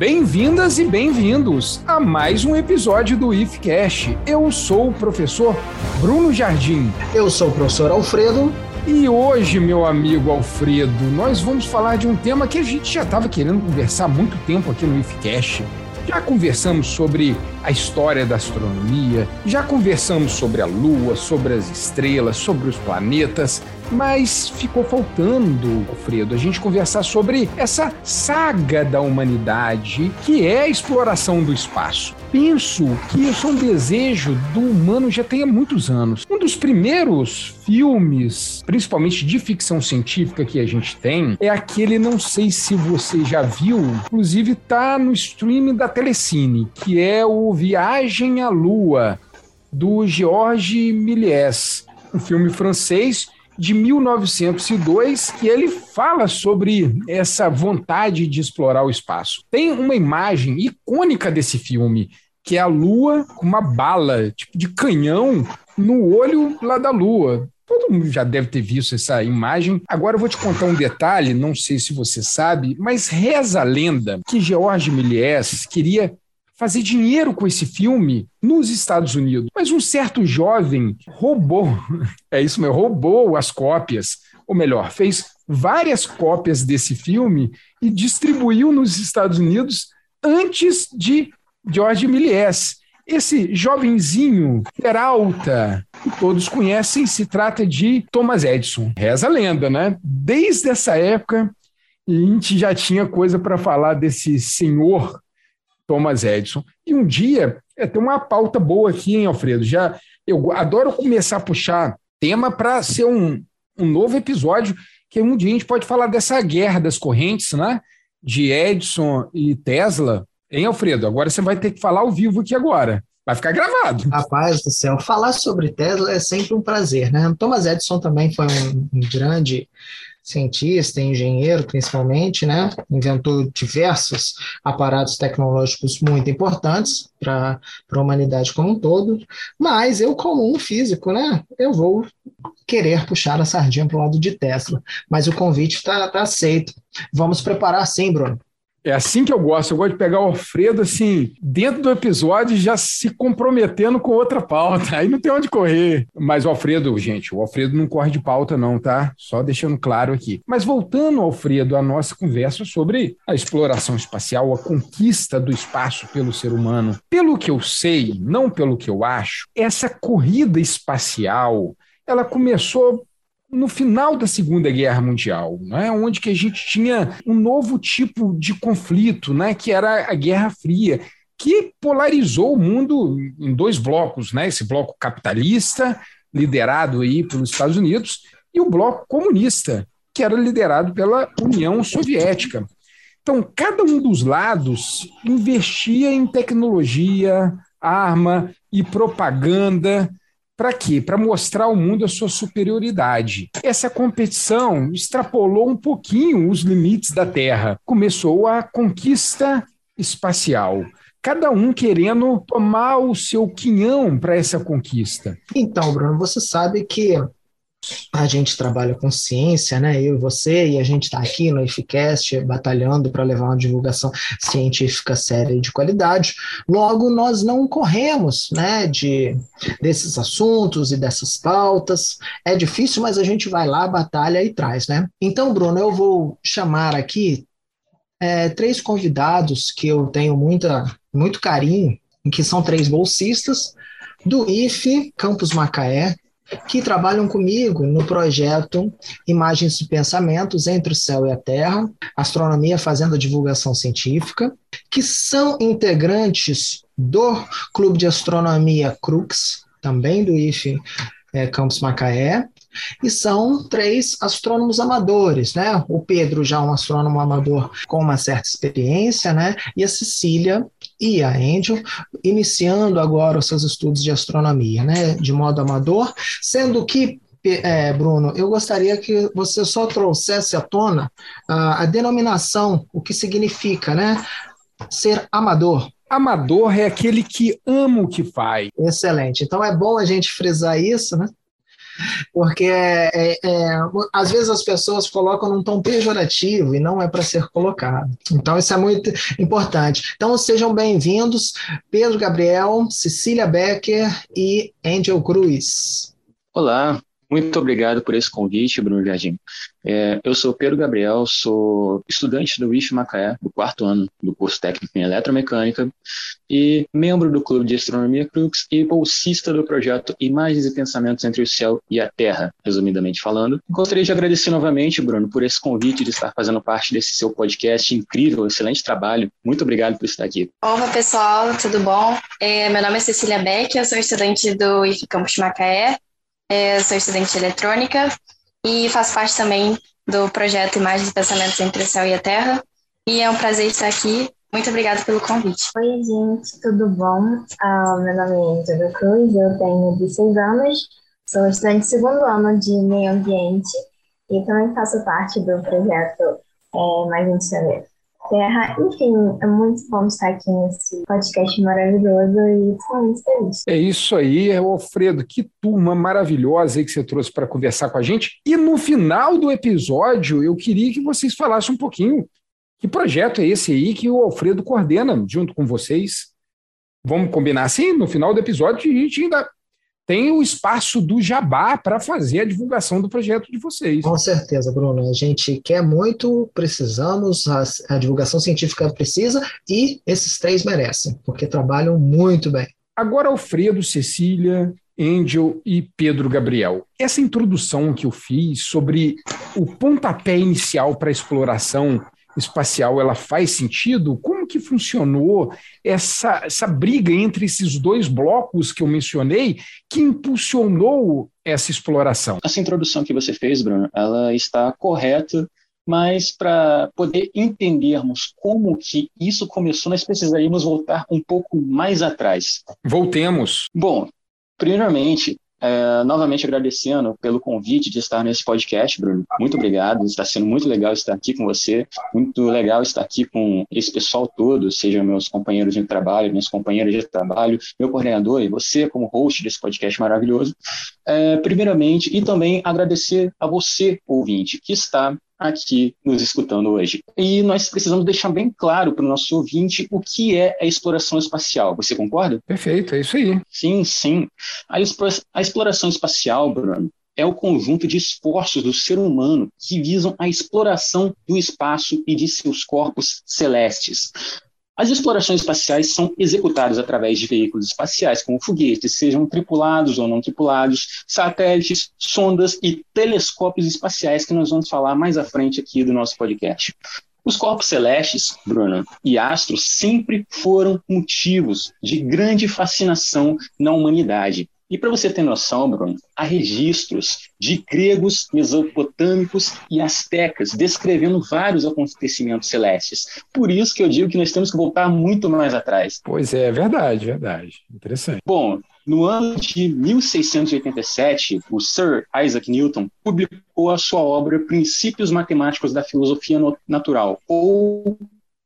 Bem-vindas e bem-vindos a mais um episódio do IFCast. Eu sou o professor Bruno Jardim. Eu sou o professor Alfredo. E hoje, meu amigo Alfredo, nós vamos falar de um tema que a gente já estava querendo conversar há muito tempo aqui no IFCast. Já conversamos sobre a história da astronomia, já conversamos sobre a Lua, sobre as estrelas, sobre os planetas, mas ficou faltando, Alfredo, a gente conversar sobre essa saga da humanidade que é a exploração do espaço. Penso que isso é um desejo do humano já tem há muitos anos. Um dos primeiros filmes, principalmente de ficção científica que a gente tem, é aquele, não sei se você já viu, inclusive tá no streaming da Telecine, que é o Viagem à Lua, do Georges Méliès, um filme francês de 1902 que ele fala sobre essa vontade de explorar o espaço. Tem uma imagem icônica desse filme, que é a Lua com uma bala, tipo de canhão, no olho lá da Lua. Todo mundo já deve ter visto essa imagem. Agora eu vou te contar um detalhe, não sei se você sabe, mas reza a lenda que Georges Méliès queria fazer dinheiro com esse filme nos Estados Unidos. Mas um certo jovem roubou, é isso mesmo, roubou as cópias, ou melhor, fez várias cópias desse filme e distribuiu nos Estados Unidos antes de George Méliès. Esse jovenzinho Peralta, que todos conhecem, se trata de Thomas Edison. Reza a lenda, né? Desde essa época, a gente já tinha coisa para falar desse senhor Thomas Edison. E um dia, é, tem uma pauta boa aqui, hein, Alfredo? Já, eu adoro começar a puxar tema para ser um, um novo episódio, que um dia a gente pode falar dessa guerra das correntes, né? De Edison e Tesla. Hein, Alfredo? Agora você vai ter que falar ao vivo aqui agora. Vai ficar gravado. Rapaz do céu, falar sobre Tesla é sempre um prazer, né? Thomas Edison também foi um, um grande cientista, engenheiro principalmente, né? Inventou diversos aparatos tecnológicos muito importantes para a humanidade como um todo, mas eu, como um físico, né? Eu vou querer puxar a sardinha para o lado de Tesla, mas o convite está tá aceito. Vamos preparar sim, Bruno. É assim que eu gosto. Eu gosto de pegar o Alfredo assim, dentro do episódio, já se comprometendo com outra pauta. Aí não tem onde correr. Mas o Alfredo, gente, o Alfredo não corre de pauta, não, tá? Só deixando claro aqui. Mas voltando, Alfredo, à nossa conversa sobre a exploração espacial, a conquista do espaço pelo ser humano. Pelo que eu sei, não pelo que eu acho, essa corrida espacial ela começou no final da Segunda Guerra Mundial, né, onde que a gente tinha um novo tipo de conflito, né, que era a Guerra Fria, que polarizou o mundo em dois blocos, né, esse bloco capitalista, liderado aí pelos Estados Unidos, e o bloco comunista, que era liderado pela União Soviética. Então, cada um dos lados investia em tecnologia, arma e propaganda para quê? Para mostrar ao mundo a sua superioridade. Essa competição extrapolou um pouquinho os limites da Terra. Começou a conquista espacial cada um querendo tomar o seu quinhão para essa conquista. Então, Bruno, você sabe que a gente trabalha com ciência, né? Eu e você, e a gente está aqui no IFCast batalhando para levar uma divulgação científica séria e de qualidade. Logo, nós não corremos, né, de desses assuntos e dessas pautas. É difícil, mas a gente vai lá, batalha e traz, né? Então, Bruno, eu vou chamar aqui é, três convidados que eu tenho muita, muito carinho, que são três bolsistas do IFE Campus Macaé, que trabalham comigo no projeto Imagens de Pensamentos entre o Céu e a Terra, Astronomia fazendo a divulgação científica, que são integrantes do Clube de Astronomia Crux, também do IFE é, Campus Macaé, e são três astrônomos amadores, né? O Pedro já é um astrônomo amador com uma certa experiência, né? E a Cecília e a Angel iniciando agora os seus estudos de astronomia, né? De modo amador, sendo que é, Bruno, eu gostaria que você só trouxesse à tona a denominação, o que significa, né? Ser amador. Amador é aquele que ama o que faz. Excelente. Então é bom a gente frisar isso, né? Porque é, é, é, às vezes as pessoas colocam num tom pejorativo e não é para ser colocado. Então, isso é muito importante. Então, sejam bem-vindos, Pedro Gabriel, Cecília Becker e Angel Cruz. Olá, muito obrigado por esse convite, Bruno Jardim. É, eu sou Pedro Gabriel, sou estudante do IF Macaé, do quarto ano do curso técnico em eletromecânica, e membro do Clube de Astronomia Crux e bolsista do projeto Imagens e Pensamentos entre o Céu e a Terra, resumidamente falando. Gostaria de agradecer novamente, Bruno, por esse convite de estar fazendo parte desse seu podcast incrível, excelente trabalho. Muito obrigado por estar aqui. Olá, pessoal, tudo bom? É, meu nome é Cecília Beck, eu sou estudante do IF Campus Macaé, eu sou estudante de eletrônica e faço parte também do projeto Imagens e Pensamentos entre o Céu e a Terra. E é um prazer estar aqui. Muito obrigada pelo convite. Oi, gente, tudo bom? Uh, meu nome é Angela Cruz, eu tenho 16 anos, sou estudante de segundo ano de meio ambiente e também faço parte do projeto é, Mais Gente Terra. Enfim, é muito bom estar aqui nesse podcast maravilhoso e estou muito feliz. É isso aí, Alfredo. Que turma maravilhosa aí que você trouxe para conversar com a gente. E no final do episódio, eu queria que vocês falassem um pouquinho que projeto é esse aí que o Alfredo coordena junto com vocês. Vamos combinar assim? No final do episódio, a gente ainda tem o espaço do Jabá para fazer a divulgação do projeto de vocês. Com certeza, Bruno. A gente quer muito, precisamos, a, a divulgação científica precisa e esses três merecem, porque trabalham muito bem. Agora, Alfredo, Cecília, Angel e Pedro Gabriel. Essa introdução que eu fiz sobre o pontapé inicial para a exploração espacial ela faz sentido? Como que funcionou essa, essa briga entre esses dois blocos que eu mencionei que impulsionou essa exploração? Essa introdução que você fez, Bruno, ela está correta, mas para poder entendermos como que isso começou, nós precisaríamos voltar um pouco mais atrás. Voltemos. Bom, primeiramente, é, novamente agradecendo pelo convite de estar nesse podcast, Bruno. Muito obrigado. Está sendo muito legal estar aqui com você. Muito legal estar aqui com esse pessoal todo, sejam meus companheiros de trabalho, minhas companheiras de trabalho, meu coordenador e você como host desse podcast maravilhoso. É, primeiramente, e também agradecer a você, ouvinte, que está aqui nos escutando hoje. E nós precisamos deixar bem claro para o nosso ouvinte o que é a exploração espacial. Você concorda? Perfeito, é isso aí. Sim, sim. A, a exploração espacial, Bruno, é o conjunto de esforços do ser humano que visam a exploração do espaço e de seus corpos celestes. As explorações espaciais são executadas através de veículos espaciais, como foguetes, sejam tripulados ou não tripulados, satélites, sondas e telescópios espaciais, que nós vamos falar mais à frente aqui do nosso podcast. Os corpos celestes, Bruno, e astros sempre foram motivos de grande fascinação na humanidade. E para você ter noção, Bruno, há registros de gregos, mesopotâmicos e astecas descrevendo vários acontecimentos celestes. Por isso que eu digo que nós temos que voltar muito mais atrás. Pois é, verdade, verdade. Interessante. Bom, no ano de 1687, o Sir Isaac Newton publicou a sua obra Princípios Matemáticos da Filosofia Natural, ou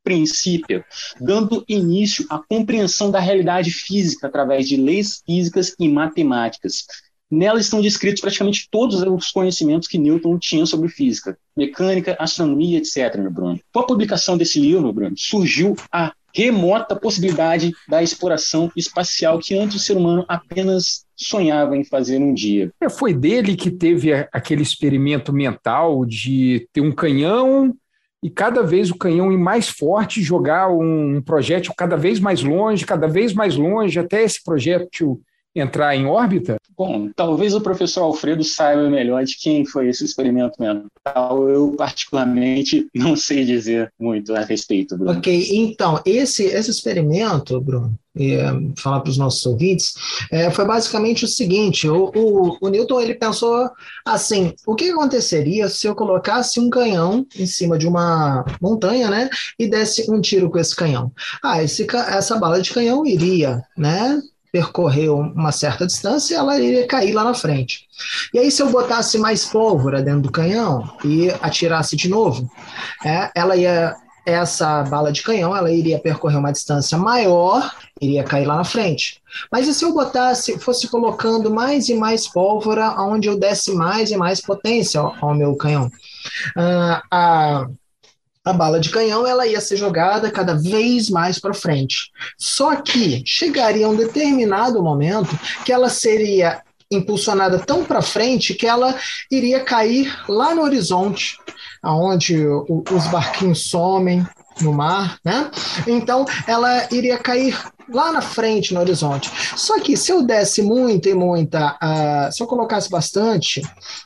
princípio, dando início à compreensão da realidade física através de leis físicas e matemáticas. Nela estão descritos praticamente todos os conhecimentos que Newton tinha sobre física, mecânica, astronomia, etc., meu Bruno. Com a publicação desse livro, Bruno, surgiu a remota possibilidade da exploração espacial que antes o ser humano apenas sonhava em fazer um dia. É, foi dele que teve aquele experimento mental de ter um canhão e cada vez o canhão ir mais forte, jogar um projétil cada vez mais longe, cada vez mais longe, até esse projétil entrar em órbita? Bom, talvez o professor Alfredo saiba melhor de quem foi esse experimento mental. Eu, particularmente, não sei dizer muito a respeito. Bruno. Ok, então, esse, esse experimento, Bruno, e, falar para os nossos ouvintes, é, foi basicamente o seguinte: o, o, o, Newton ele pensou assim: o que aconteceria se eu colocasse um canhão em cima de uma montanha, né, e desse um tiro com esse canhão? Ah, esse, essa bala de canhão iria, né, percorrer uma certa distância, ela iria cair lá na frente. E aí, se eu botasse mais pólvora dentro do canhão e atirasse de novo, é, ela ia essa bala de canhão ela iria percorrer uma distância maior, iria cair lá na frente. Mas e se eu botasse, fosse colocando mais e mais pólvora, onde eu desse mais e mais potência ao, ao meu canhão? Uh, a, a bala de canhão ela ia ser jogada cada vez mais para frente. Só que chegaria um determinado momento que ela seria impulsionada tão para frente que ela iria cair lá no horizonte, aonde os barquinhos somem no mar, né? Então ela iria cair lá na frente no horizonte. Só que se eu desse muita e muita, uh, se eu colocasse bastante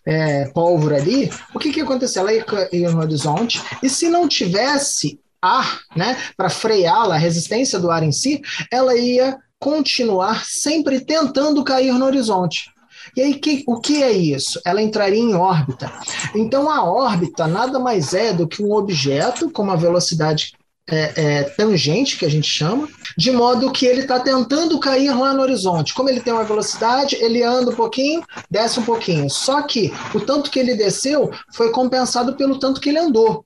é, pólvora ali, o que que ia acontecer? Ela ia cair no horizonte e se não tivesse ar, né, para freá-la, a resistência do ar em si, ela ia continuar sempre tentando cair no horizonte. E aí, que, o que é isso? Ela entraria em órbita. Então, a órbita nada mais é do que um objeto com uma velocidade é, é, tangente, que a gente chama, de modo que ele está tentando cair lá no horizonte. Como ele tem uma velocidade, ele anda um pouquinho, desce um pouquinho. Só que o tanto que ele desceu foi compensado pelo tanto que ele andou.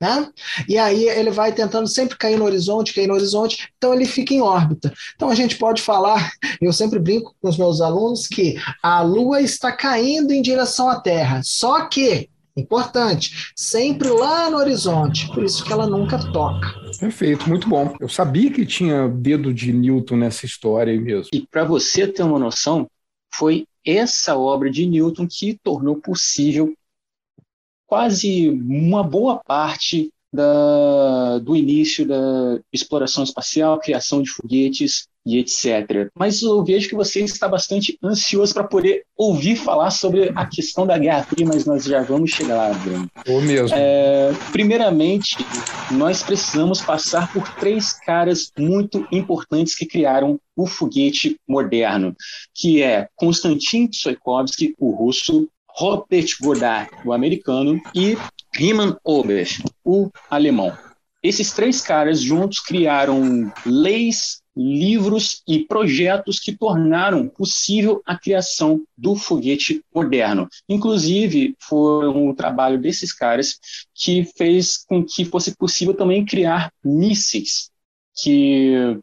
Né? E aí ele vai tentando sempre cair no horizonte, cair no horizonte, então ele fica em órbita. Então a gente pode falar, eu sempre brinco com os meus alunos, que a Lua está caindo em direção à Terra, só que importante, sempre lá no horizonte, por isso que ela nunca toca. Perfeito, muito bom. Eu sabia que tinha dedo de Newton nessa história aí mesmo. E para você ter uma noção, foi essa obra de Newton que tornou possível quase uma boa parte da, do início da exploração espacial, criação de foguetes e etc. Mas eu vejo que você está bastante ansioso para poder ouvir falar sobre a questão da Guerra Fria, mas nós já vamos chegar lá, Bruno. Ou mesmo. É, primeiramente, nós precisamos passar por três caras muito importantes que criaram o foguete moderno, que é Konstantin Tsiolkovsky, o russo, Robert Goddard, o americano, e Riemann Ober, o alemão. Esses três caras juntos criaram leis, livros e projetos que tornaram possível a criação do foguete moderno. Inclusive, foi um trabalho desses caras que fez com que fosse possível também criar mísseis, que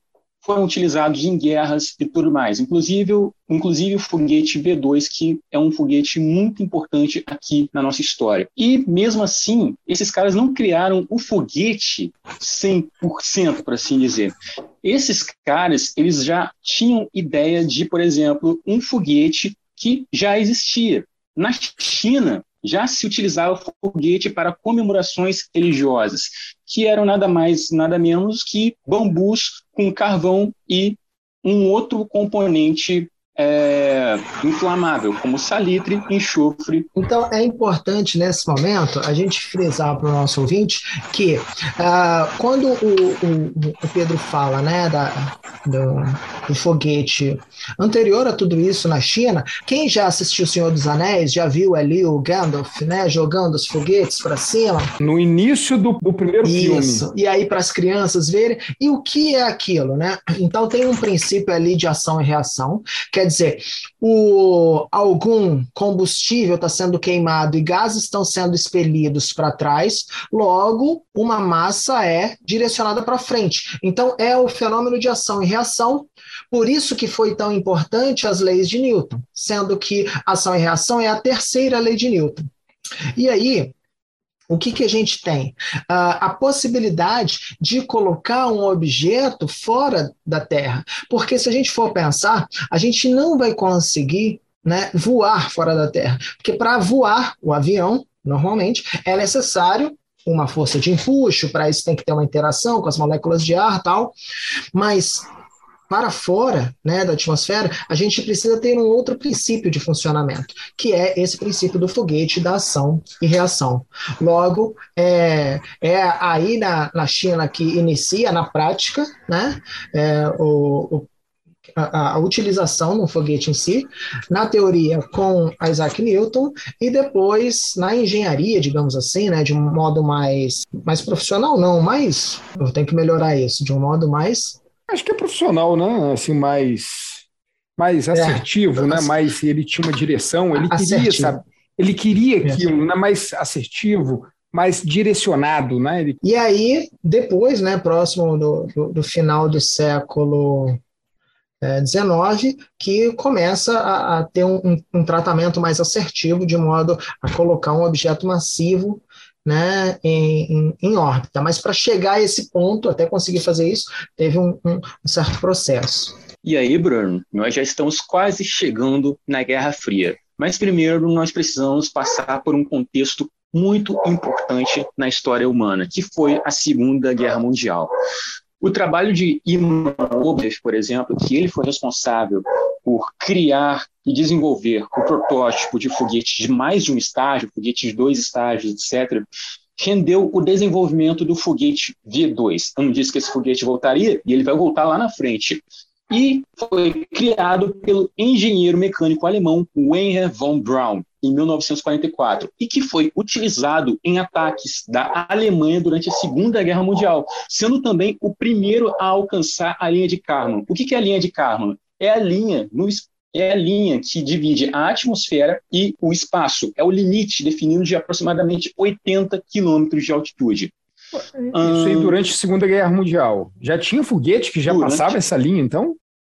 foram utilizados em guerras e tudo mais, inclusive, inclusive o foguete V2, que é um foguete muito importante aqui na nossa história. E mesmo assim, esses caras não criaram o foguete 100%, por assim dizer. Esses caras, eles já tinham ideia de, por exemplo, um foguete que já existia. Na China, já se utilizava foguete para comemorações religiosas, que eram nada mais, nada menos que bambus com carvão e um outro componente é, inflamável, como salitre, enxofre. Então é importante nesse momento a gente frisar para o nosso ouvinte que uh, quando o, o, o, Pedro fala né, da, do, do, foguete anterior a tudo isso na China, quem já assistiu O Senhor dos Anéis já viu ali o Gandalf né, jogando os foguetes para cima? No início do, do primeiro isso. filme. Isso. E aí para as crianças verem. E o que é aquilo? Né? Então tem um princípio ali de ação e reação. Quer dizer, o, algum combustível está sendo queimado e gases estão sendo expelidos para trás, logo uma massa é direcionada para frente. Então é o fenômeno de ação e reação. Por isso que foi tão importante as leis de Newton, sendo que ação e reação é a terceira lei de Newton. E aí, o que, que a gente tem? Uh, a possibilidade de colocar um objeto fora da Terra. Porque se a gente for pensar, a gente não vai conseguir né, voar fora da Terra. Porque para voar o avião, normalmente, é necessário uma força de empuxo, para isso tem que ter uma interação com as moléculas de ar tal. Mas para fora né, da atmosfera, a gente precisa ter um outro princípio de funcionamento, que é esse princípio do foguete da ação e reação. Logo, é, é aí na, na China que inicia na prática né, é, o, o a, a, utilização no foguete em si, na teoria com Isaac Newton, e depois na engenharia, digamos assim, né, de um modo mais, mais profissional, não, mais. Eu tenho que melhorar isso, de um modo mais Acho que é profissional, né? Assim, mais, mais é. assertivo, é. né? Mais ele tinha uma direção, ele queria, sabe? Ele queria aquilo, né? Mais assertivo, mais direcionado, né? E aí, depois, né, próximo do, do, do final do século XIX, é, que começa a, a ter um, um, tratamento mais assertivo, de modo a colocar um objeto massivo né, em, em, em órbita. Mas para chegar a esse ponto, até conseguir fazer isso, teve um, um, um certo processo. E aí, Bruno, nós já estamos quase chegando na Guerra Fria. Mas primeiro nós precisamos passar por um contexto muito importante na história humana, que foi a Segunda Guerra Mundial. O trabalho de Iman Ober, por exemplo, que ele foi responsável por criar e desenvolver o protótipo de foguete de mais de um estágio, foguete de dois estágios, etc., rendeu o desenvolvimento do foguete V2. Eu não disse que esse foguete voltaria, e ele vai voltar lá na frente. E foi criado pelo engenheiro mecânico alemão Wernher von Braun, em 1944 e que foi utilizado em ataques da Alemanha durante a Segunda Guerra Mundial, sendo também o primeiro a alcançar a linha de Kármán. O que é a linha de Kármán? É a linha no é a linha que divide a atmosfera e o espaço. É o limite definido de aproximadamente 80 quilômetros de altitude. Isso aí durante a Segunda Guerra Mundial. Já tinha foguete que já durante... passava essa linha, então?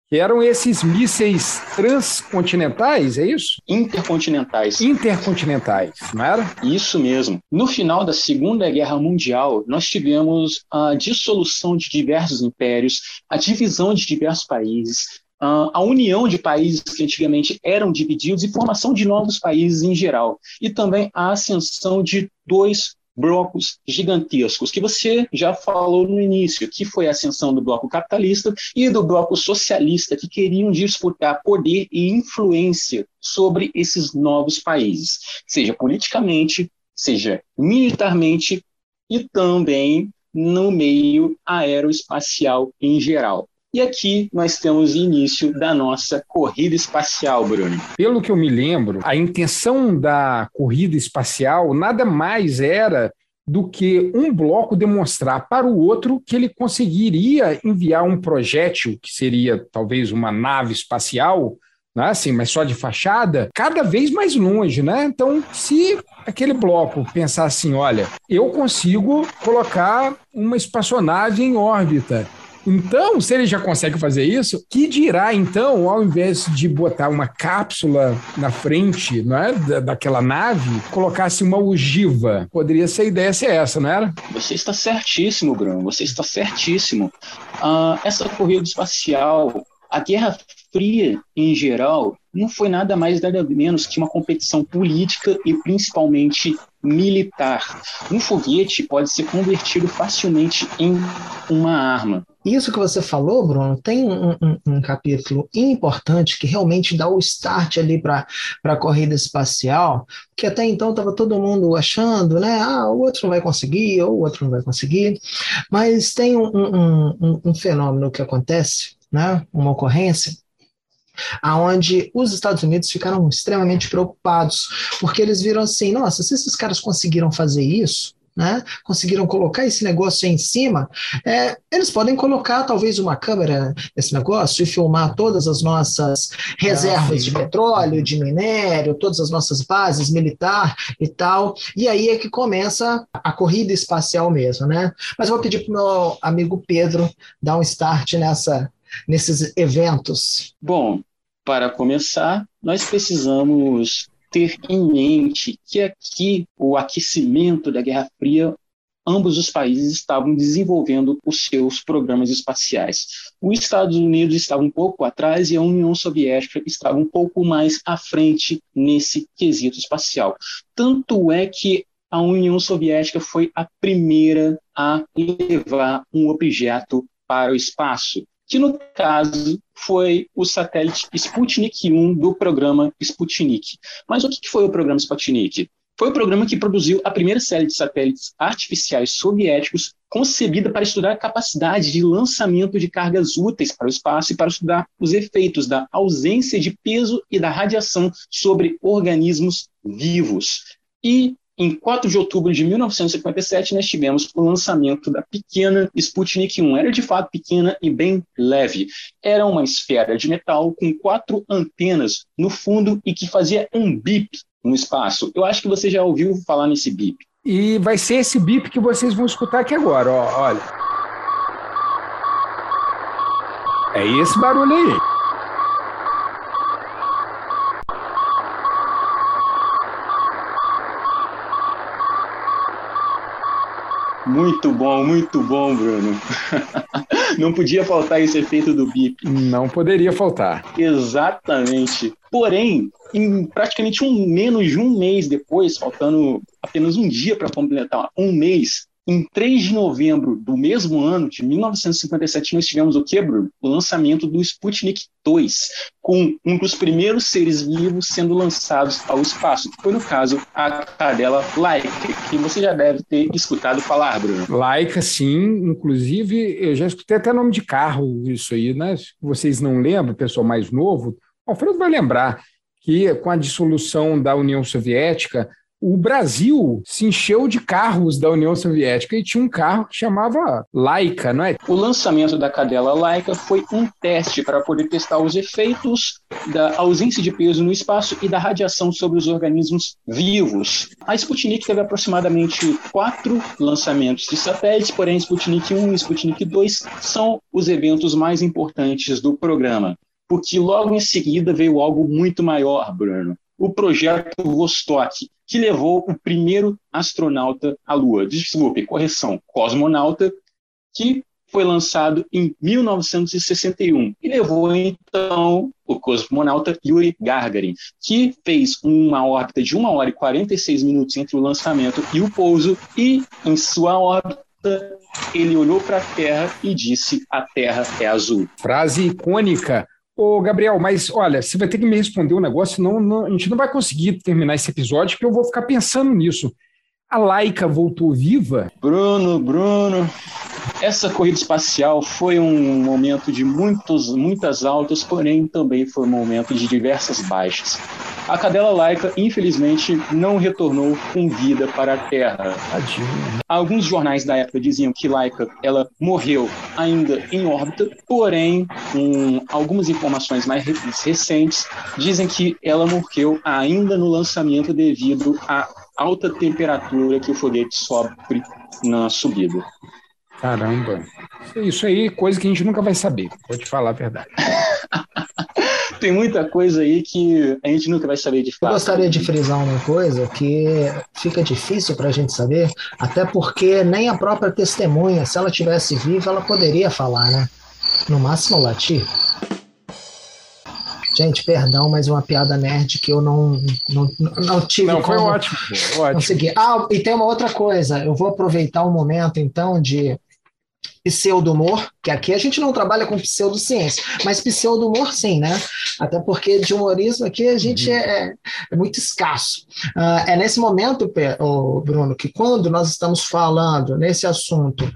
que eram esses mísseis transcontinentais, é isso? Intercontinentais. Intercontinentais, não era? Isso mesmo. No final da Segunda Guerra Mundial, nós tivemos a dissolução de diversos impérios, a divisão de diversos países, a união de países que antigamente eram divididos e formação de novos países em geral, e também a ascensão de dois blocos gigantescos, que você já falou no início, que foi a ascensão do bloco capitalista e do bloco socialista, que queriam disputar poder e influência sobre esses novos países, seja politicamente, seja militarmente e também no meio aeroespacial em geral. E aqui nós temos o início da nossa corrida espacial, Bruno. Pelo que eu me lembro, a intenção da corrida espacial nada mais era do que um bloco demonstrar para o outro que ele conseguiria enviar um projétil, que seria talvez uma nave espacial, né, assim, mas só de fachada, cada vez mais longe, né? Então, se aquele bloco pensar assim, olha, eu consigo colocar uma espaçonave em órbita, então, se ele já consegue fazer isso, que dirá então, ao invés de botar uma cápsula na frente, não é, da, daquela nave, colocasse uma ogiva? Poderia ser a ideia ser essa, não era? Você está certíssimo, Bruno. Você está certíssimo. Uh, essa corrida espacial, a Guerra Fria em geral, não foi nada mais nada menos que uma competição política e principalmente militar. Um foguete pode ser convertido facilmente em uma arma. Isso que você falou, Bruno, tem um, um, um capítulo importante que realmente dá o start ali para a corrida espacial, que até então estava todo mundo achando, né? Ah, o outro não vai conseguir, ou o outro não vai conseguir. Mas tem um, um, fenômeno que acontece, né? Uma ocorrência aonde os Estados Unidos ficaram extremamente preocupados, porque eles viram assim, nossa, se esses caras conseguiram fazer isso, né, conseguiram colocar esse negócio em cima, é, eles podem colocar talvez uma câmera nesse negócio e filmar todas as nossas reservas ah, de petróleo, de minério, todas as nossas bases militar e tal. E aí é que começa a corrida espacial mesmo, né? Mas eu vou pedir para o meu amigo Pedro dar um start nessa nesses eventos? Bom, para começar, nós precisamos ter em mente que aqui o aquecimento da Guerra Fria ambos os países estavam desenvolvendo os seus programas espaciais. Os Estados Unidos estavam um pouco atrás e a União Soviética estava um pouco mais à frente nesse quesito espacial. Tanto é que a União Soviética foi a primeira a levar um objeto para o espaço que no caso foi o satélite Sputnik 1 do programa Sputnik. Mas o que foi o programa Sputnik? Foi o programa que produziu a primeira série de satélites artificiais soviéticos concebida para estudar a capacidade de lançamento de cargas úteis para o espaço e para estudar os efeitos da ausência de peso e da radiação sobre organismos vivos. E em 4 de outubro de 1957, nós tivemos o lançamento da pequena Sputnik 1. Era de fato pequena e bem leve. Era uma esfera de metal com quatro antenas no fundo e que fazia um bip no espaço. Eu acho que você já ouviu falar nesse bip. E vai ser esse bip que vocês vão escutar aqui agora, ó, olha. É esse barulho aí. Muito bom, muito bom, Bruno. Não podia faltar esse efeito do bip. Não poderia faltar. Exatamente. Porém, em praticamente um menos de um mês depois, faltando apenas um dia para completar um mês, em 3 de novembro do mesmo ano, de 1957, nós tivemos o que, Bruno? O lançamento do Sputnik 2, com um dos primeiros seres vivos sendo lançados ao espaço, foi, no caso, a cadela Laika, que você já deve ter escutado falar, Bruno. Laika, sim. Inclusive, eu já escutei até nome de carro isso aí, né? Vocês não lembram, pessoal mais novo, o Alfredo vai lembrar que com a dissolução da União Soviética, o Brasil se encheu de carros da União Soviética e tinha um carro que chamava Laika, não é? O lançamento da cadela Laika foi um teste para poder testar os efeitos da ausência de peso no espaço e da radiação sobre os organismos vivos. A Sputnik teve aproximadamente quatro lançamentos de satélites, porém Sputnik 1 e Sputnik 2 são os eventos mais importantes do programa porque logo em seguida veio algo muito maior, Bruno. O projeto Vostok, que levou o primeiro astronauta à Lua. Desculpe, correção, cosmonauta, que foi lançado em 1961 e levou então o cosmonauta Yuri Gagarin, que fez uma órbita de 1 hora e 46 minutos entre o lançamento e o pouso, e em sua órbita ele olhou para a Terra e disse: A Terra é azul. Frase icônica Ô, Gabriel, mas olha, você vai ter que me responder um negócio, senão não, a gente não vai conseguir terminar esse episódio, porque eu vou ficar pensando nisso. A Laika voltou viva? Bruno, Bruno, essa corrida espacial foi um momento de muitos, muitas altas, porém também foi um momento de diversas baixas. A cadela Laika, infelizmente, não retornou com vida para a Terra. Tadinho. Alguns jornais da época diziam que Laika ela morreu ainda em órbita, porém, um, algumas informações mais recentes dizem que ela morreu ainda no lançamento devido à alta temperatura que o foguete sofre na subida. Caramba. Isso aí, coisa que a gente nunca vai saber, pode falar a verdade. Tem muita coisa aí que a gente nunca vai saber de fato. Eu gostaria de frisar uma coisa que fica difícil para a gente saber, até porque nem a própria testemunha, se ela tivesse viva, ela poderia falar, né? No máximo latir. Gente, perdão, mas uma piada nerd que eu não, não, não tive Não, foi como ótimo, ótimo. conseguir. Ah, e tem uma outra coisa. Eu vou aproveitar o momento, então, de pseudo-humor, que aqui a gente não trabalha com pseudociência, mas pseudo-humor sim, né? Até porque de humorismo aqui a gente é, é muito escasso. Ah, é nesse momento, Bruno, que quando nós estamos falando nesse assunto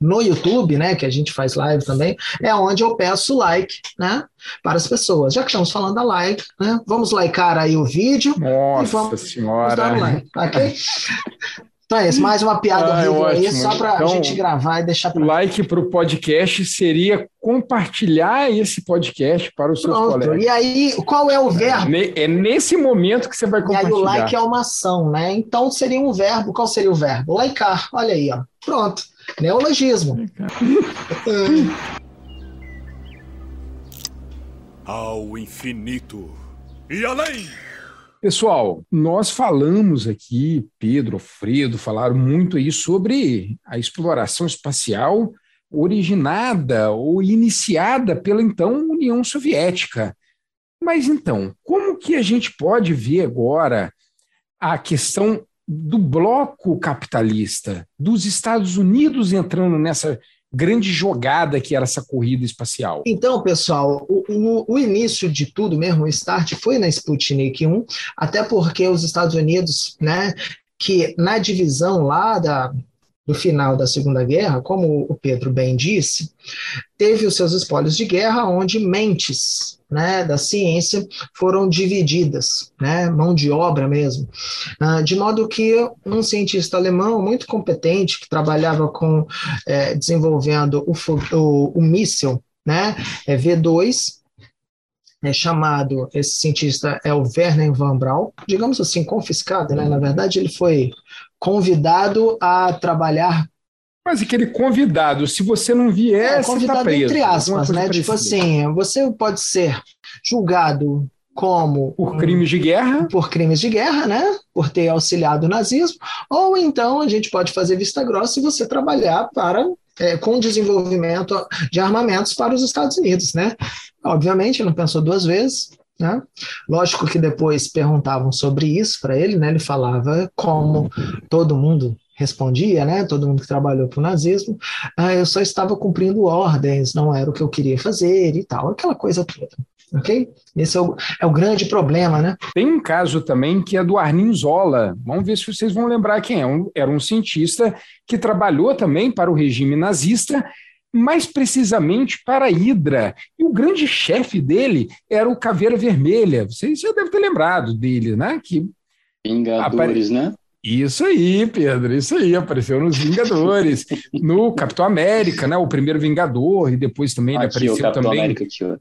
no YouTube, né, que a gente faz live também, é onde eu peço like, né, para as pessoas. Já que estamos falando da like, né, vamos likear aí o vídeo, Nossa vamos dar um senhora. like, ok? Então é isso, mais uma piada Ah, é horrível aí, ótimo. só para a Então, gente gravar e deixar O para like para o podcast seria compartilhar esse podcast para os seus Pronto. colegas. E aí, qual é o verbo? Ne- É nesse momento que você vai E aí compartilhar. o like é uma ação, né? Então seria um verbo. Qual seria o verbo? Likear. Olha aí, ó. Pronto. Neologismo. Ao infinito e além! Pessoal, nós falamos aqui, Pedro, Fredo, falaram muito aí sobre a exploração espacial originada ou iniciada pela então União Soviética. Mas então, como que a gente pode ver agora a questão do bloco capitalista, dos Estados Unidos entrando nessa grande jogada que era essa corrida espacial? Então, pessoal, o, o- o início de tudo mesmo, o start foi na Sputnik 1, até porque os Estados Unidos, né, que na divisão lá da, do final da Segunda Guerra, como o Pedro bem disse, teve os seus espólios de guerra, onde mentes né, da ciência foram divididas, né, mão de obra mesmo, Ah, de modo que um cientista alemão muito competente, que trabalhava com eh, desenvolvendo o, o, o míssil né, é V2, é chamado, esse cientista é o Werner von Braun, digamos assim, confiscado, né? Na verdade, ele foi convidado a trabalhar mas aquele convidado, se você não vier, é, convidado você tá preso, entre aspas, né? Tipo assim, você pode ser julgado como por crimes de guerra, por crimes de guerra, né? Por ter auxiliado o nazismo, ou então a gente pode fazer vista grossa e você trabalhar para é, com desenvolvimento de armamentos para os Estados Unidos, né? Obviamente, não pensou duas vezes, né? Lógico que depois perguntavam sobre isso para ele, né? Ele falava como todo mundo respondia, né? Todo mundo que trabalhou para o nazismo, ah, eu só estava cumprindo ordens, não era o que eu queria fazer e tal, aquela coisa toda. Ok? Esse é o, é o grande problema, né? Tem um caso também que é do Arnim Zola. Vamos ver se vocês vão lembrar quem é. Um, era um cientista que trabalhou também para o regime nazista, mais precisamente para a Hidra. E o grande chefe dele era o Caveira Vermelha. Vocês já devem ter lembrado dele, né? Que Vingadores, apare... né? Isso aí, Pedro, isso aí, apareceu nos Vingadores, no Capitão América, né? O primeiro Vingador, e depois também aqui, ele apareceu o Capitão também. América aqui, ó.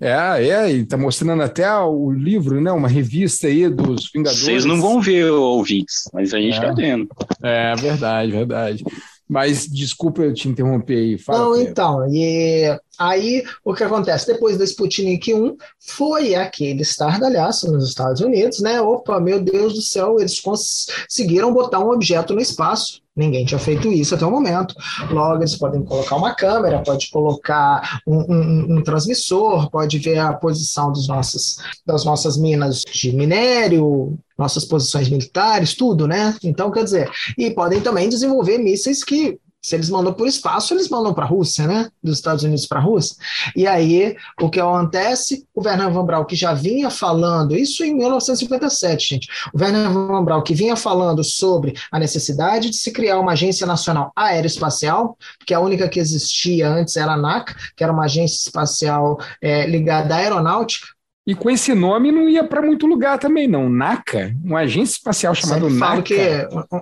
É, é, e tá mostrando até o livro, né? Uma revista aí dos Vingadores. Vocês não vão ver, ouvintes, mas a gente é. tá vendo. É, verdade, verdade. Mas desculpa eu te interromper aí. Fala, não, Pedro. então, e aí o que acontece? Depois da Sputnik 1, foi aquele estardalhaço nos Estados Unidos, né? Opa, meu Deus do céu, eles conseguiram botar um objeto no espaço. Ninguém tinha feito isso até o momento. Logo, eles podem colocar uma câmera, pode colocar um, um, um transmissor, pode ver a posição dos nossos, das nossas minas de minério, nossas posições militares, tudo, né? Então, quer dizer, e podem também desenvolver mísseis que se eles mandam por espaço, eles mandam para a Rússia, né? Dos Estados Unidos para a Rússia. E aí, o que acontece? O Werner von Braun, que já vinha falando, isso em 1957, gente. O Werner von Braun, que vinha falando sobre a necessidade de se criar uma agência nacional aeroespacial, porque a única que existia antes era a ANAC, que era uma agência espacial é, ligada à aeronáutica, e com esse nome não ia para muito lugar também, não. NACA, uma agência espacial chamada NACA. falo que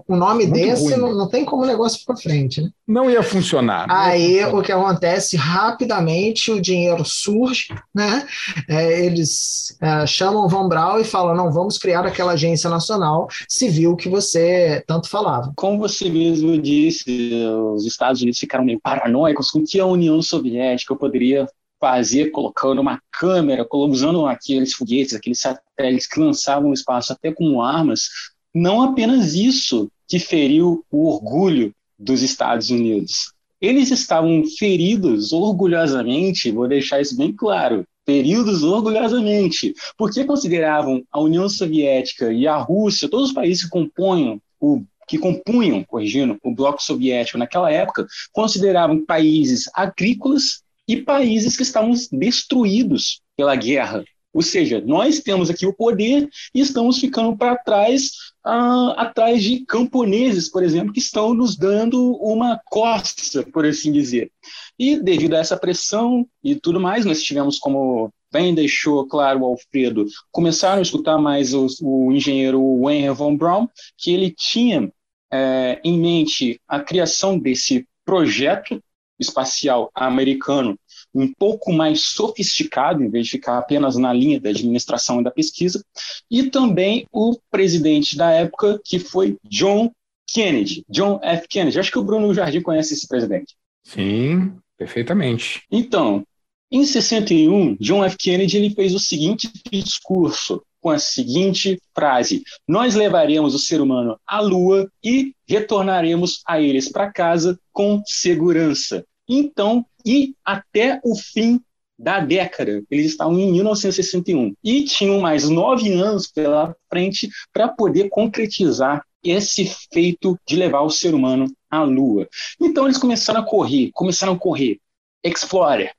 o nome desse não, não, tem como o negócio para frente, né? Não ia funcionar. Aí ia funcionar. o que acontece rapidamente, o dinheiro surge, né? É, eles é, chamam Von Braun e falam: não, vamos criar aquela agência nacional civil que você tanto falava. Como você mesmo disse, os Estados Unidos ficaram meio paranoicos com que a União Soviética poderia fazer colocando uma câmera, usando aqueles foguetes, aqueles satélites que lançavam o espaço até com armas, não apenas isso que feriu o orgulho dos Estados Unidos. Eles estavam feridos orgulhosamente, vou deixar isso bem claro, feridos orgulhosamente, porque consideravam a União Soviética e a Rússia, todos os países que compõem o que compunham, corrigindo, o bloco soviético naquela época, consideravam países agrícolas e países que estavam destruídos pela guerra. Ou seja, nós temos aqui o poder e estamos ficando para trás, ah, atrás de camponeses, por exemplo, que estão nos dando uma costa, por assim dizer. E devido a essa pressão e tudo mais, nós tivemos como bem deixou claro o Alfredo, começaram a escutar mais o, engenheiro Wayne von Braun, que ele tinha é, em mente a criação desse projeto espacial americano um pouco mais sofisticado, em vez de ficar apenas na linha da administração e da pesquisa, e também o presidente da época, que foi John Kennedy, John F. Kennedy. Acho que o Bruno Jardim conhece esse presidente. Sim, perfeitamente. Então, em 61, John F. Kennedy ele fez o seguinte discurso com a seguinte frase: Nós levaremos o ser humano à Lua e retornaremos a eles para casa com segurança. Então, e até o fim da década. Eles estavam em 1961 e tinham mais nove anos pela frente para poder concretizar esse feito de levar o ser humano à Lua. Então eles começaram a correr, começaram a correr. Explorer,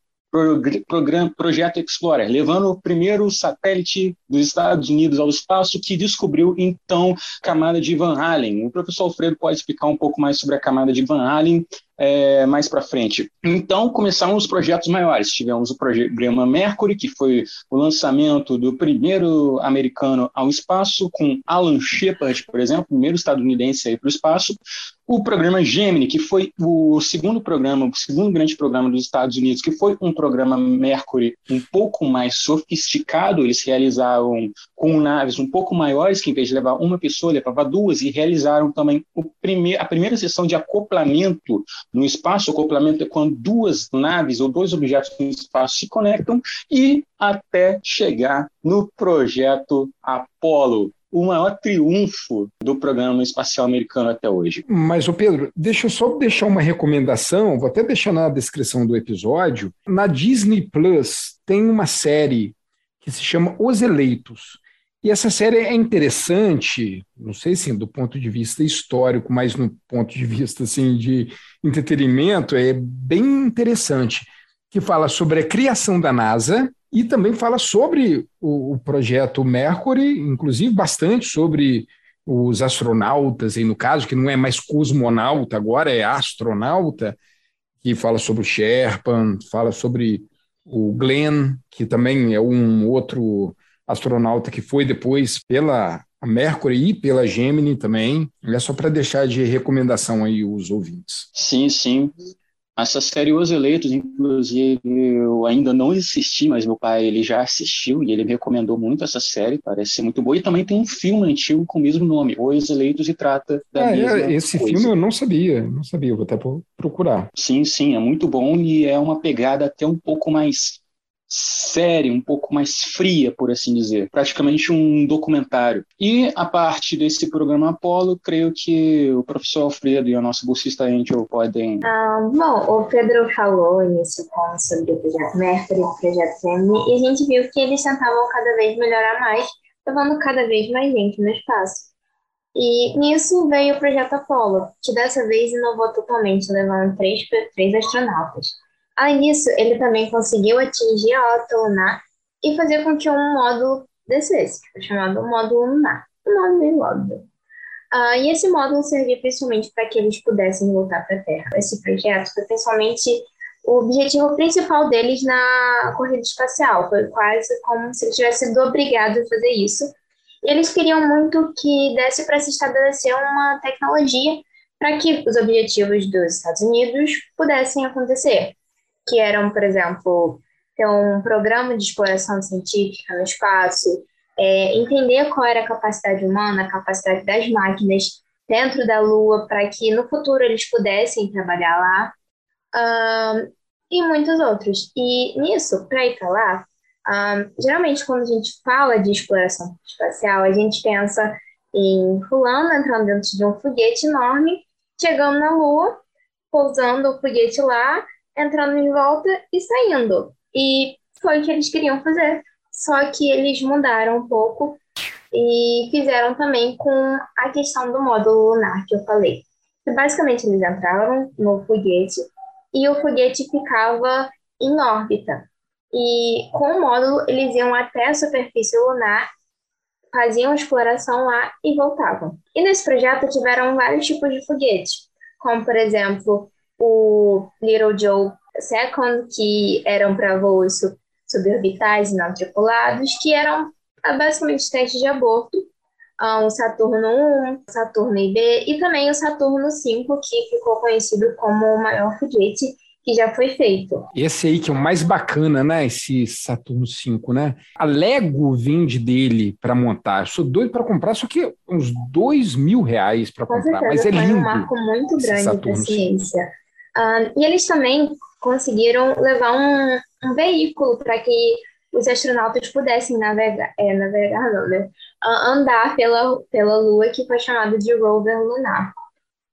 programa, projeto Explorer, levando o primeiro satélite dos Estados Unidos ao espaço que descobriu então a camada de Van Allen. O professor Alfredo pode explicar um pouco mais sobre a camada de Van Allen é, mais para frente. Então começaram os projetos maiores. Tivemos o programa Mercury, que foi o lançamento do primeiro americano ao espaço, com Alan Shepard, por exemplo, primeiro estadunidense aí para o espaço o programa Gemini, que foi o segundo programa, o segundo grande programa dos Estados Unidos, que foi um programa Mercury um pouco mais sofisticado, eles realizaram com naves um pouco maiores, que em vez de levar uma pessoa, levava duas, e realizaram também prime a primeira sessão de acoplamento no espaço. O acoplamento é quando duas naves ou dois objetos no espaço se conectam e até chegar no projeto Apollo, o maior triunfo do programa espacial americano até hoje. Mas, o Pedro, deixa eu só deixar uma recomendação, vou até deixar na descrição do episódio. Na Disney Plus tem uma série que se chama Os Eleitos. E essa série é interessante, não sei se assim, do ponto de vista histórico, mas no ponto de vista assim, de entretenimento, é bem interessante, que fala sobre a criação da NASA, e também fala sobre o, o projeto Mercury, inclusive bastante sobre os astronautas, e no caso, que não é mais cosmonauta, agora é astronauta, que fala sobre o Sherpan, fala sobre o Glenn, que também é um outro astronauta que foi depois pela Mercury e pela Gemini também. É só para deixar de recomendação aí os ouvintes. Sim, sim. Essa série Os Eleitos, inclusive, eu ainda não assisti, mas meu pai ele já assistiu e ele me recomendou muito essa série, parece ser muito boa. E também tem um filme antigo com o mesmo nome, Os Eleitos, e trata da ah, mesma é, Esse coisa. filme eu não sabia, não sabia, vou até procurar. Sim, sim, é muito bom e é uma pegada até um pouco mais séria, um pouco mais fria, por assim dizer, praticamente um documentário. E a parte desse programa Apolo, creio que o professor Alfredo e o nosso bolsista Angel podem. Ah, bom, o Pedro falou início com sobre o projeto Mercury, o projeto Gemini, e a gente viu que eles tentavam cada vez melhorar mais, levando cada vez mais gente no espaço. E nisso veio o projeto Apollo, que dessa vez inovou totalmente, levando três, três astronautas. Além disso, ele também conseguiu atingir a órbita lunar e fazer com que um módulo descesse, chamado módulo lunar. Um módulo bem óbvio. Uh, e esse módulo servia principalmente para que eles pudessem voltar para a Terra. Esse projeto foi principalmente o objetivo principal deles na corrida espacial. Foi quase como se eles tivessem sido obrigados a fazer isso. Eles queriam muito que desse para se estabelecer uma tecnologia para que os objetivos dos Estados Unidos pudessem acontecer que eram, por exemplo, ter um programa de exploração científica no espaço, é, entender qual era a capacidade humana, a capacidade das máquinas dentro da Lua, para que no futuro eles pudessem trabalhar lá, um, e muitos outros. E nisso, para ir lá, um, geralmente quando a gente fala de exploração espacial, a gente pensa em fulano entrando dentro de um foguete enorme, chegando na Lua, pousando o foguete lá entrando de volta e saindo. E foi o que eles queriam fazer. Só que eles mudaram um pouco e fizeram também com a questão do módulo lunar que eu falei. basicamente eles entravam no foguete e o foguete ficava em órbita. E com o módulo eles iam até a superfície lunar, faziam exploração lá e voltavam. E nesse projeto tiveram vários tipos de foguete, como por exemplo o Little Joe Second, que eram para voos suborbitais e não tripulados, que eram ah, basicamente testes de aborto, o Saturno 1, Saturno IB e também o Saturno 5, que ficou conhecido como o maior foguete que já foi feito. Esse aí que é o mais bacana, né? Esse Saturno 5, né? A Lego vende dele para montar. Eu sou doido para comprar, só que uns dois mil reais para comprar. Certeza, mas é lindo. É um marco muito grande para a ciência. Uh, e eles também conseguiram levar um, um veículo para que os astronautas pudessem navegar, é, navegar não, né? Uh, andar pela, pela Lua, que foi chamado de rover lunar.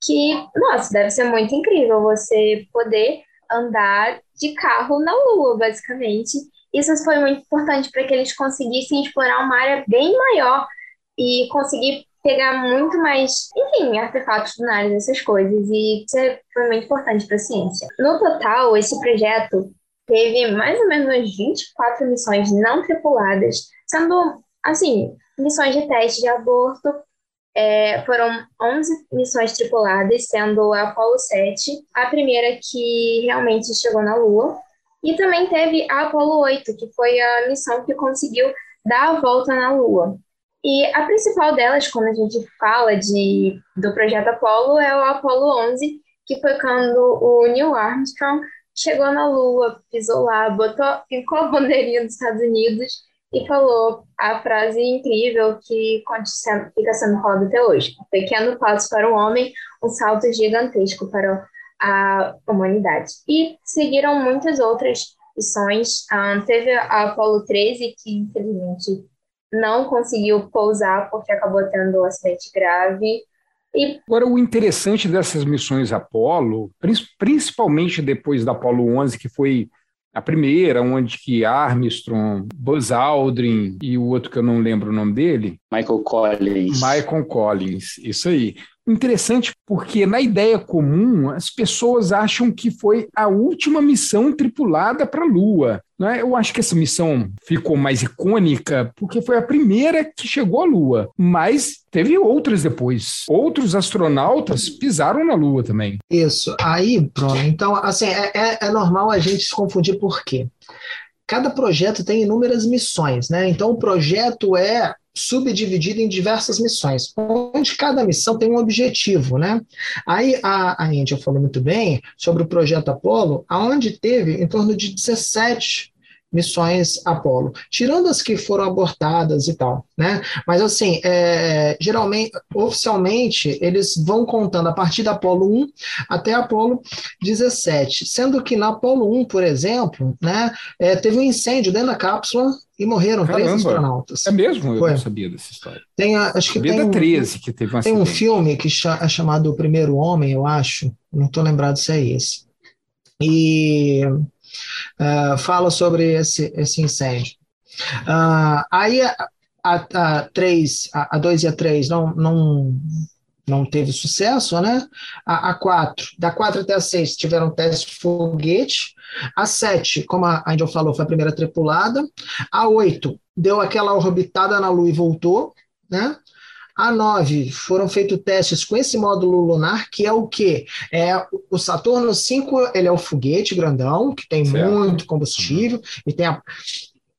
Que, nossa, deve ser muito incrível você poder andar de carro na Lua, basicamente. Isso foi muito importante para que eles conseguissem explorar uma área bem maior e conseguir pegar muito mais, enfim, artefatos lunares, essas coisas, e isso é, foi muito importante para a ciência. No total, esse projeto teve mais ou menos 24 missões não tripuladas, sendo, assim, missões de teste de aborto é, foram 11 missões tripuladas, sendo a Apollo 7 a primeira que realmente chegou na Lua. E também teve a Apollo 8, que foi a missão que conseguiu dar a volta na Lua. E a principal delas, quando a gente fala de, do projeto Apollo, é o Apollo 11, que foi quando o Neil Armstrong chegou na Lua, pisou lá, botou, ficou a bandeirinha dos Estados Unidos e falou a frase incrível que fica sendo falada até hoje: pequeno passo para o homem, um salto gigantesco para a humanidade. E seguiram muitas outras missões. Um, ah, teve a Apollo 13, que infelizmente não conseguiu pousar porque acabou tendo um acidente grave. E... Agora, o interessante dessas missões Apollo, principalmente depois da Apollo 11, que foi a primeira, onde que Armstrong, Buzz Aldrin e o outro que eu não lembro o nome dele. Michael Collins. Michael Collins, isso aí. Interessante porque, na ideia comum, as pessoas acham que foi a última missão tripulada para a Lua. Né? Eu acho que essa missão ficou mais icônica porque foi a primeira que chegou à Lua, mas teve outras depois. Outros astronautas pisaram na Lua também. Isso. Aí, Bruno, então, assim, é, é, é normal a gente se confundir por quê? Cada projeto tem inúmeras missões, né? Então, o projeto é subdividido em diversas missões, onde cada missão tem um objetivo, né? Aí a, a Índia falou muito bem sobre o projeto Apollo, aonde teve em torno de 17 missões Apolo, tirando as que foram abortadas e tal, né? Mas assim, é, geralmente, oficialmente, eles vão contando a partir da Apolo 1 até Apolo 17, sendo que na Apolo 1, por exemplo, né, é, teve um incêndio dentro da cápsula e morreram Caramba, três astronautas. É mesmo? Eu Foi. não sabia dessa história. Tem, acho que tem um, 13 que teve um Tem um filme que é chamado O Primeiro Homem, eu acho, não estou lembrado se é esse. E uh, fala sobre esse, esse incêndio. Uh, aí a, a, a, 3, a, a 2 e a 3 não, não, não teve sucesso, né? A, a 4, da 4 até a 6 tiveram teste foguete. A 7, como a Angel falou, foi a primeira tripulada. A 8 deu aquela orbitada na Lua e voltou, né? A 9 foram feitos testes com esse módulo lunar, que é o quê? É o Saturno 5, ele é o foguete grandão, que tem certo. muito combustível, uhum. e tem a,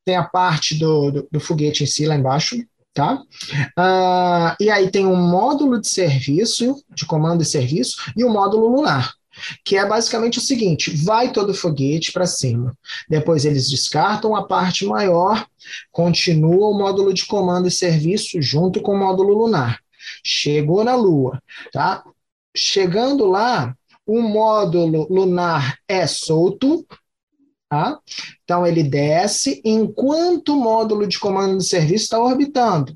tem a parte do, do, do foguete em si lá embaixo, tá? Uh, e aí tem um módulo de serviço, de comando e serviço, e o um módulo lunar que é basicamente o seguinte: vai todo foguete para cima. Depois eles descartam a parte maior, continua o módulo de comando e serviço junto com o módulo lunar. Chegou na Lua, tá? Chegando lá, o módulo lunar é solto, Tá? Então, ele desce enquanto o módulo de comando de serviço está orbitando,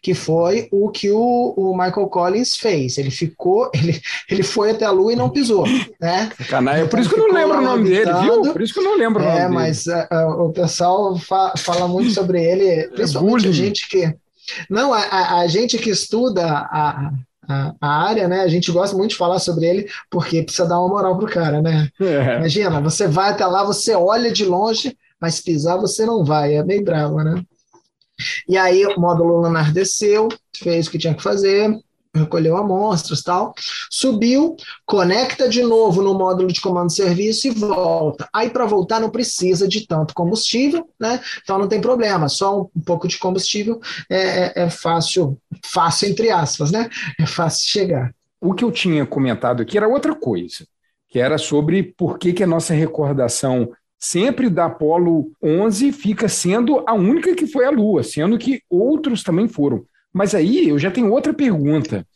que foi o que o, o, Michael Collins fez. Ele ficou, ele, ele foi até a Lua e não pisou. Né? Canalha. Por isso que eu não lembro o nome dele, viu? Por isso que eu não lembro o nome é, dele. mas uh, o pessoal fa fala muito sobre ele, principalmente é a gente que. Não, a, a gente que estuda a, a, a, área, né? A gente gosta muito de falar sobre ele porque precisa dar uma moral pro cara, né? É. Imagina, você vai até lá, você olha de longe, mas pisar você não vai, é meio bravo, né? E aí o módulo lunar desceu, fez o que tinha que fazer, recolheu amostras tal, subiu, conecta de novo no módulo de comando de serviço e volta. Aí para voltar não precisa de tanto combustível, né? Então não tem problema, só um, pouco de combustível é, é, é fácil, fácil entre aspas, né? É fácil chegar. O que eu tinha comentado aqui era outra coisa, que era sobre por que, que a nossa recordação sempre da Apolo 11 fica sendo a única que foi à Lua, sendo que outros também foram. Mas aí eu já tenho outra pergunta.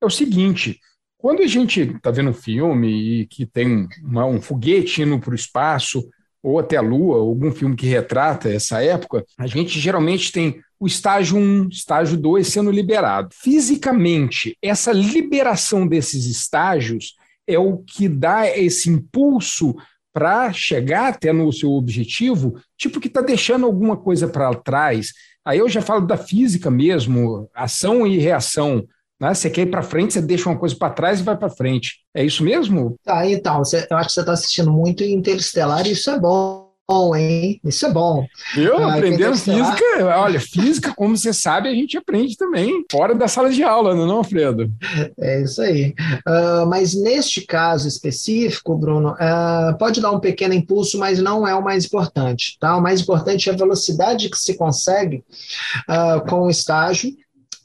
É o seguinte: quando a gente está vendo um filme e que tem uma, um foguete indo para o espaço, ou até a Lua, algum filme que retrata essa época, a gente geralmente tem o estágio 1, estágio 2 sendo liberado. Fisicamente, essa liberação desses estágios é o que dá esse impulso para chegar até no seu objetivo, tipo que está deixando alguma coisa para trás, Aí eu já falo da física mesmo, ação e reação. Né? Você quer ir para frente, você deixa uma coisa para trás e vai para frente. É isso mesmo? Tá, então, eu acho que você está assistindo muito Interestelar e isso é bom. Bom, hein? Isso é bom. Eu ah, aprendendo física, olha, física, como você sabe, a gente aprende também fora da sala de aula, não é, Alfredo? É isso aí. Uh, mas neste caso específico, Bruno, uh, pode dar um pequeno impulso, mas não é o mais importante, tá? O mais importante é a velocidade que se consegue uh, com o estágio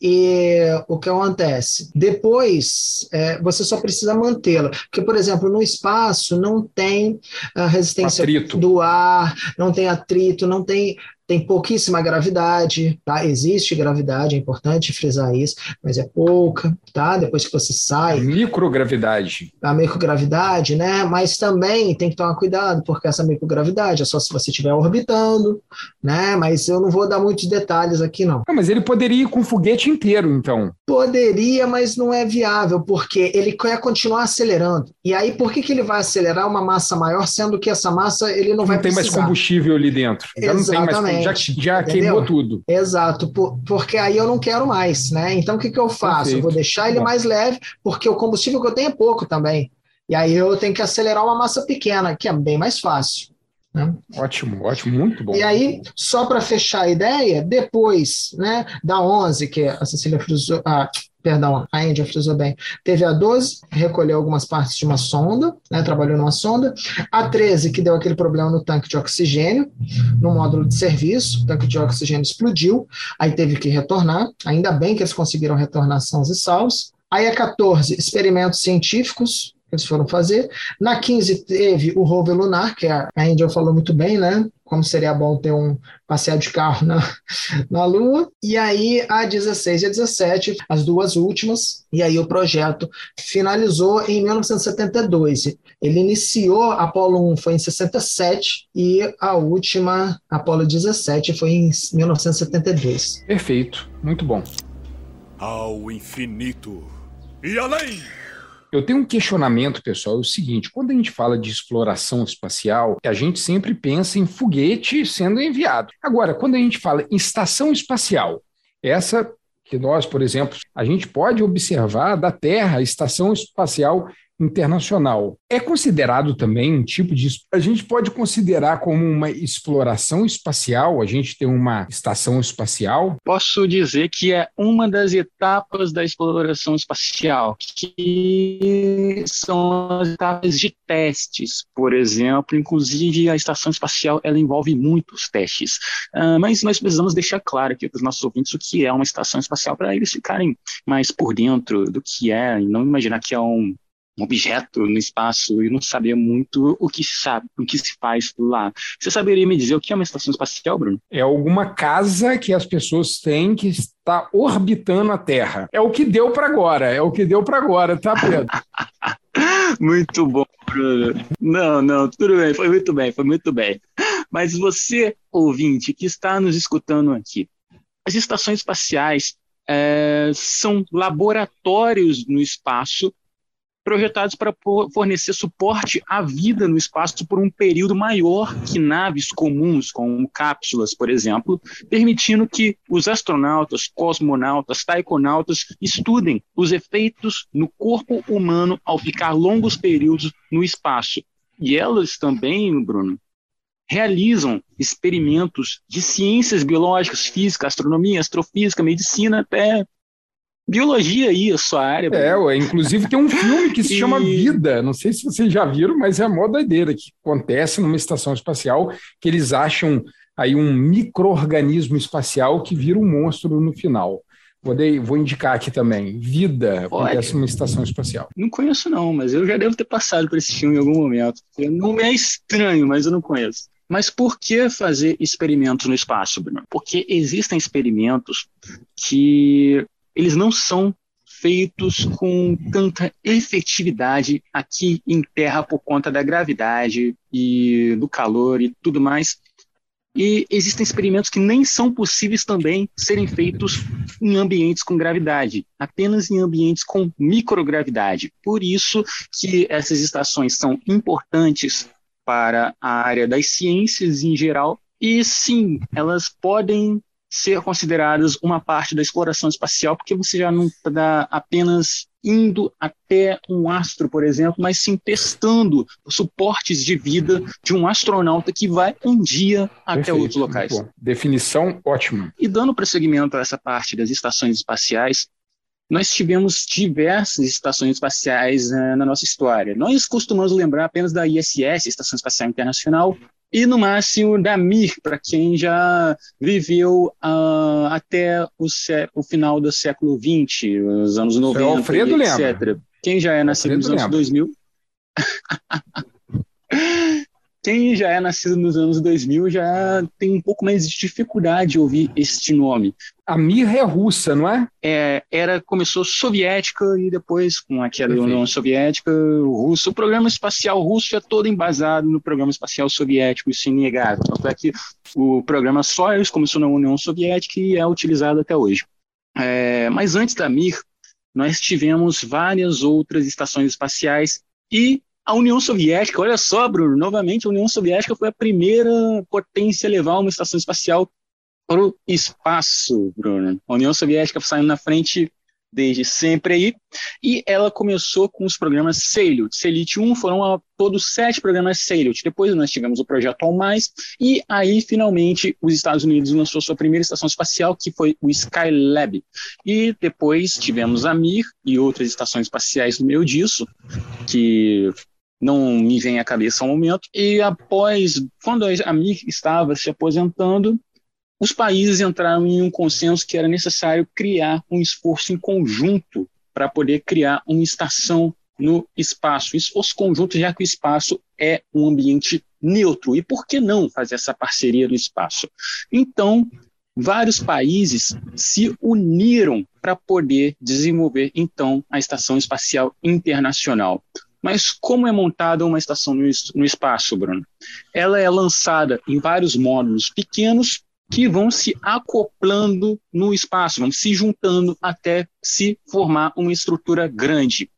e o que acontece? Depois, é, você só precisa mantê-la. Porque, por exemplo, no espaço não tem a resistência atrito. do ar, não tem atrito, não tem tem pouquíssima gravidade, tá? Existe gravidade, é importante frisar isso, mas é pouca, tá? Depois que você sai. A microgravidade. A microgravidade, né? Mas também tem que tomar cuidado, porque essa microgravidade é só se você estiver orbitando, né? Mas eu não vou dar muitos detalhes aqui, não. Ah, mas ele poderia ir com o foguete inteiro, então. Poderia, mas não é viável, porque ele quer continuar acelerando. E aí, por que, que ele vai acelerar uma massa maior, sendo que essa massa ele não, não vai tem precisar? mais combustível ali dentro. Já Exatamente. não tem mais já, já queimou tudo. Exato, por, porque aí eu não quero mais, né? Então o que, que eu faço? Perfeito. Eu vou deixar ele mais leve, porque o combustível que eu tenho é pouco também. E aí eu tenho que acelerar uma massa pequena, que é bem mais fácil. Né? Ótimo, ótimo, muito bom. E aí, só para fechar a ideia, depois né, da 11, que a Cecília frisou, ah, perdão, a Índia frisou bem, teve a 12, recolheu algumas partes de uma sonda, né, trabalhou numa sonda, a 13, que deu aquele problema no tanque de oxigênio, no módulo de serviço, o tanque de oxigênio explodiu, aí teve que retornar, ainda bem que eles conseguiram retornar sãos e salvos, Aí a 14, experimentos científicos, eles foram fazer. Na 15 teve o rover lunar, que a, a Angel falou muito bem, né? Como seria bom ter um passeio de carro na, na Lua. E aí a 16 e a 17, as duas últimas, e aí o projeto finalizou em 1972. Ele iniciou, a Apollo 1 foi em 67 e a última, Apollo 17, foi em 1972. Perfeito, muito bom. Ao infinito e além! Eu tenho um questionamento, pessoal, é o seguinte: quando a gente fala de exploração espacial, a gente sempre pensa em foguete sendo enviado. Agora, quando a gente fala em estação espacial, essa que nós, por exemplo, a gente pode observar da Terra, a estação espacial internacional. É considerado também um tipo de. A gente pode considerar como uma exploração espacial, a gente tem uma estação espacial? Posso dizer que é uma das etapas da exploração espacial, que são as etapas de testes, por exemplo. Inclusive, a estação espacial ela envolve muitos testes. Uh, mas nós precisamos deixar claro aqui para os nossos ouvintes o que é uma estação espacial, para eles ficarem mais por dentro do que é, e não imaginar que é um um objeto no espaço e não sabia muito o que se sabe, o que se faz lá. Você saberia me dizer o que é uma estação espacial, Bruno? É alguma casa que as pessoas têm que está orbitando a Terra. É o que deu para agora, é o que deu para agora, tá, Pedro? muito bom, Bruno. Não, não, tudo bem, foi muito bem, foi muito bem. Mas você, ouvinte, que está nos escutando aqui, as estações espaciais é, são laboratórios no espaço projetados para fornecer suporte à vida no espaço por um período maior que naves comuns, como cápsulas, por exemplo, permitindo que os astronautas, cosmonautas, taikonautas estudem os efeitos no corpo humano ao ficar longos períodos no espaço. E elas também, Bruno, realizam experimentos de ciências biológicas, física, astronomia, astrofísica, medicina, até biologia aí, a sua área. É, ué, inclusive tem um filme que se chama Vida, não sei se vocês já viram, mas é a moda doideira que acontece numa estação espacial que eles acham aí um microorganismo espacial que vira um monstro no final. Vou, de, vou indicar aqui também. Vida acontece numa estação espacial. Não conheço, não, mas eu já devo ter passado por esse filme em algum momento. Não é estranho, mas eu não conheço. Mas por que fazer experimentos no espaço, Bruno? Porque existem experimentos que eles não são feitos com tanta efetividade aqui em Terra por conta da gravidade e do calor e tudo mais. E existem experimentos que nem são possíveis também serem feitos em ambientes com gravidade, apenas em ambientes com microgravidade. Por isso que essas estações são importantes para a área das ciências em geral. E sim, elas podem ser consideradas uma parte da exploração espacial, porque você já não está apenas indo até um astro, por exemplo, mas sim testando suportes de vida de um astronauta que vai um dia até Perfeito, outros locais. Definição ótima. E dando prosseguimento a essa parte das estações espaciais, nós tivemos diversas estações espaciais uh, na nossa história. Nós costumamos lembrar apenas da ISS, Estação Espacial Internacional, e no máximo da Mir, para quem já viveu uh, até o, o, final do século XX, os anos 90, o Alfredo etc. Lembra. Quem já é nascido nos anos 2000. quem já é nascido nos anos 2000 já tem um pouco mais de dificuldade de ouvir este nome. A Mir é russa, não é? é? Era começou soviética e depois com a queda da União Soviética, russo. O programa espacial russo é todo embasado no programa espacial soviético, isso é inegável. Tanto é que o programa Soyuz começou na União Soviética e é utilizado até hoje. É, mas antes da Mir, nós tivemos várias outras estações espaciais e a União Soviética, olha só, Bruno, novamente a União Soviética foi a primeira potência a levar uma estação espacial para o espaço, Bruno. A União Soviética saindo na frente desde sempre aí, e ela começou com os programas Salyut. Salyut 1 foram a, todos sete programas Salyut. Depois nós tivemos o projeto All Mais, e aí finalmente os Estados Unidos lançou sua primeira estação espacial, que foi o Skylab. E depois tivemos a Mir e outras estações espaciais no meio disso, que não me vem à cabeça ao momento. E após, quando a Mir estava se aposentando, os países entraram em um consenso que era necessário criar um esforço em conjunto para poder criar uma estação no espaço, esforço conjunto, já que o espaço é um ambiente neutro. E por que não fazer essa parceria no espaço? Então, vários países se uniram para poder desenvolver, então, a Estação Espacial Internacional. Mas como é montada uma estação no, espaço, Bruno? Ela é lançada em vários módulos pequenos que vão se acoplando no espaço, vão se juntando até se formar uma estrutura grande.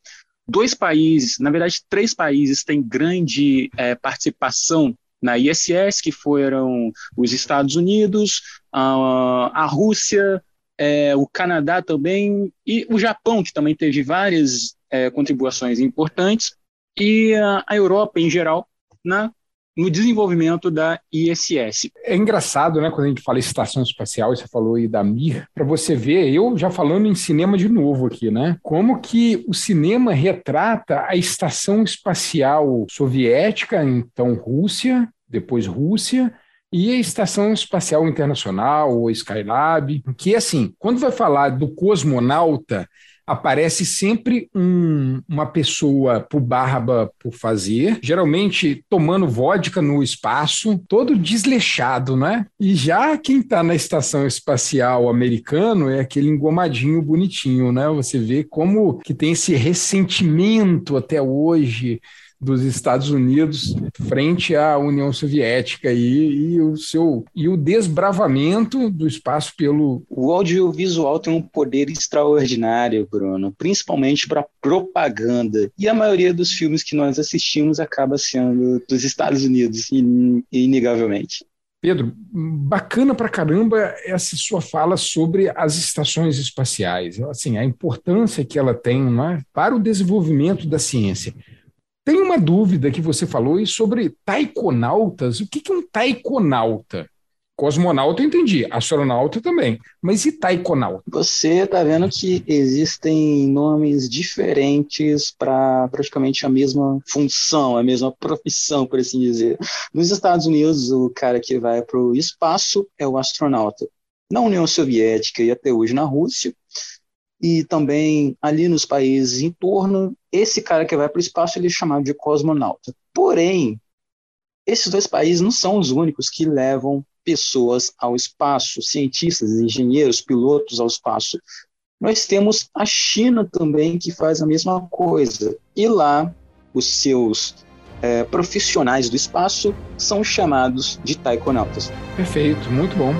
Dois países, na verdade, três países têm grande é, participação na ISS, que foram os Estados Unidos, a, a Rússia, é, o Canadá também, e o Japão, que também teve várias é, contribuições importantes, e a, Europa em geral na no desenvolvimento da ISS. É engraçado, né, quando a gente fala em estação espacial, você falou aí da Mir, para você ver, eu já falando em cinema de novo aqui, né? Como que o cinema retrata a estação espacial soviética, então Rússia, depois Rússia, e a Estação Espacial Internacional, ou Skylab, que assim, quando vai falar do cosmonauta, aparece sempre um, uma pessoa por barba por fazer, geralmente tomando vodka no espaço, todo desleixado, né? E já quem está na estação espacial americano é aquele engomadinho bonitinho, né? Você vê como que tem esse ressentimento até hoje dos Estados Unidos frente à União Soviética e, e, o seu e o desbravamento do espaço pelo o audiovisual tem um poder extraordinário, Bruno, principalmente para propaganda. E a maioria dos filmes que nós assistimos acaba sendo dos Estados Unidos, inegavelmente. Pedro, bacana pra caramba essa sua fala sobre as estações espaciais, assim, a importância que ela tem né, para o desenvolvimento da ciência. Tem uma dúvida que você falou sobre taikonautas. O que é um taikonauta? Cosmonauta eu entendi, astronauta também. Mas e taikonauta? Você está vendo que existem nomes diferentes para praticamente a mesma função, a mesma profissão, por assim dizer. Nos Estados Unidos, o cara que vai para o espaço é o astronauta. Na União Soviética e até hoje na Rússia, e também ali nos países em torno, esse cara que vai para o espaço ele é chamado de cosmonauta. Porém, esses dois países não são os únicos que levam pessoas ao espaço, cientistas, engenheiros, pilotos ao espaço. Nós temos a China também que faz a mesma coisa. E lá, os seus é, profissionais do espaço são chamados de taikonautas. Perfeito, muito bom.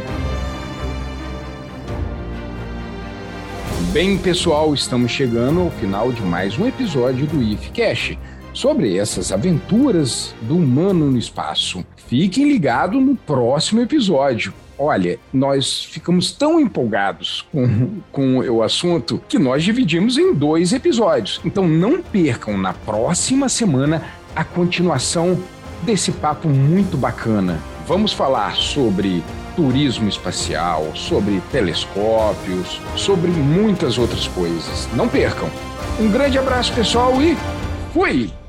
Bem, pessoal, estamos chegando ao final de mais um episódio do If Cash sobre essas aventuras do humano no espaço. Fiquem ligados no próximo episódio. Olha, nós ficamos tão empolgados com, com o assunto que nós dividimos em dois episódios. Então não percam na próxima semana a continuação desse papo muito bacana. Vamos falar sobre turismo espacial, sobre telescópios, sobre muitas outras coisas. Não percam. Um grande abraço, pessoal, e fui!